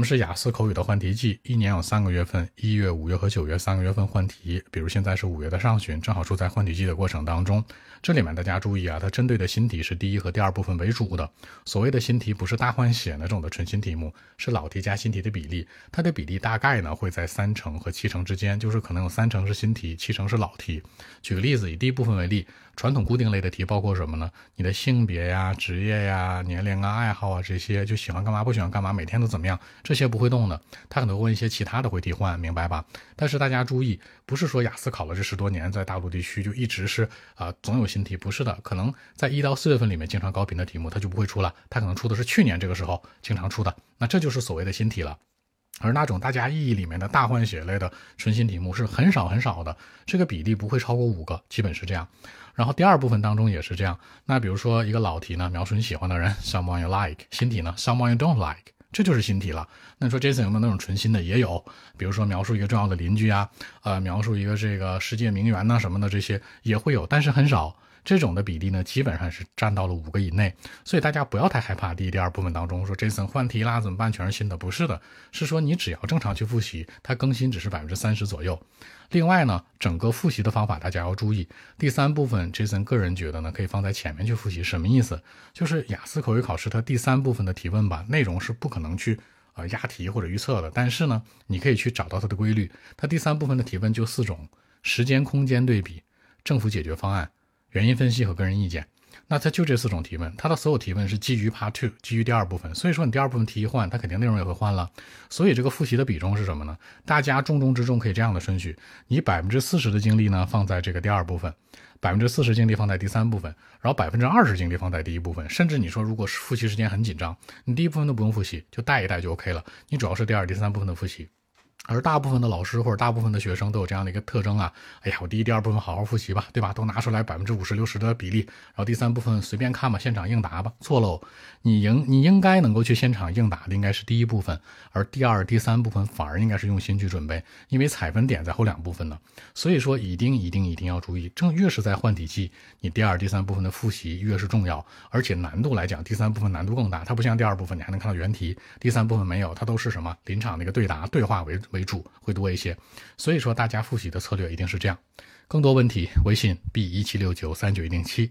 什么是雅思口语的换题季？一年有三个月份，一月、五月和九月三个月份换题。比如现在是五月的上旬，正好处在换题季的过程当中。这里面大家注意啊，它针对的新题是第一和第二部分为主的。所谓的新题不是大换血那种的纯新题目，是老题加新题的比例。它的比例大概呢会在三成和七成之间，就是可能有三成是新题，七成是老题。举个例子，以第一部分为例，传统固定类的题包括什么呢？你的性别呀、职业呀、年龄啊、爱好啊这些，就喜欢干嘛不喜欢干嘛，每天都怎么样？这些不会动的，他可能问一些其他的会替换，明白吧？但是大家注意，不是说雅思考了这十多年，在大陆地区就一直是啊总有新题，不是的，可能在一到四月份里面经常高频的题目，它就不会出了，它可能出的是去年这个时候经常出的，那这就是所谓的新题了。而那种大家意义里面的大换血类的纯新题目是很少很少的，这个比例不会超过五个，基本是这样。然后第二部分当中也是这样。那比如说一个老题呢，描述你喜欢的人，someone you like；新题呢，someone you don't like。这就是新题了。那你说 Jason 有没有那种纯新的？也有，比如说描述一个重要的邻居啊，呃，描述一个这个世界名媛呐什么的，这些也会有，但是很少。这种的比例呢，基本上是占到了五个以内。所以大家不要太害怕。第一、第二部分当中说 Jason 换题啦怎么办？全是新的？不是的，是说你只要正常去复习，它更新只是百分之三十左右。另外呢，整个复习的方法大家要注意。第三部分，Jason 个人觉得呢，可以放在前面去复习。什么意思？就是雅思口语考试它第三部分的提问吧，内容是不可能去呃押题或者预测的。但是呢，你可以去找到它的规律。它第三部分的提问就四种：时间、空间对比、政府解决方案、原因分析和个人意见。那它就这四种提问，它的所有提问是基于 Part Two，基于第二部分。所以说你第二部分题一换，它肯定内容也会换了。所以这个复习的比重是什么呢？大家重中之重可以这样的顺序：你百分之四十的精力呢放在这个第二部分，百分之四十精力放在第三部分，然后百分之二十精力放在第一部分。甚至你说如果是复习时间很紧张，你第一部分都不用复习，就带一带就 OK 了。你主要是第二、第三部分的复习。而大部分的老师或者大部分的学生都有这样的一个特征啊，哎呀，我第一、第二部分好好复习吧，对吧？都拿出来百分之五十、六十的比例，然后第三部分随便看吧，现场应答吧。错喽，你应你应该能够去现场应答的应该是第一部分，而第二、第三部分反而应该是用心去准备，因为采分点在后两部分呢。所以说，一定一定一定要注意，正越是在换题期，你第二、第三部分的复习越是重要，而且难度来讲，第三部分难度更大，它不像第二部分你还能看到原题，第三部分没有，它都是什么临场那个对答对话为主为主，会多一些。所以说，大家复习的策略一定是这样。更多问题，微信 b 一七六九三九一零七。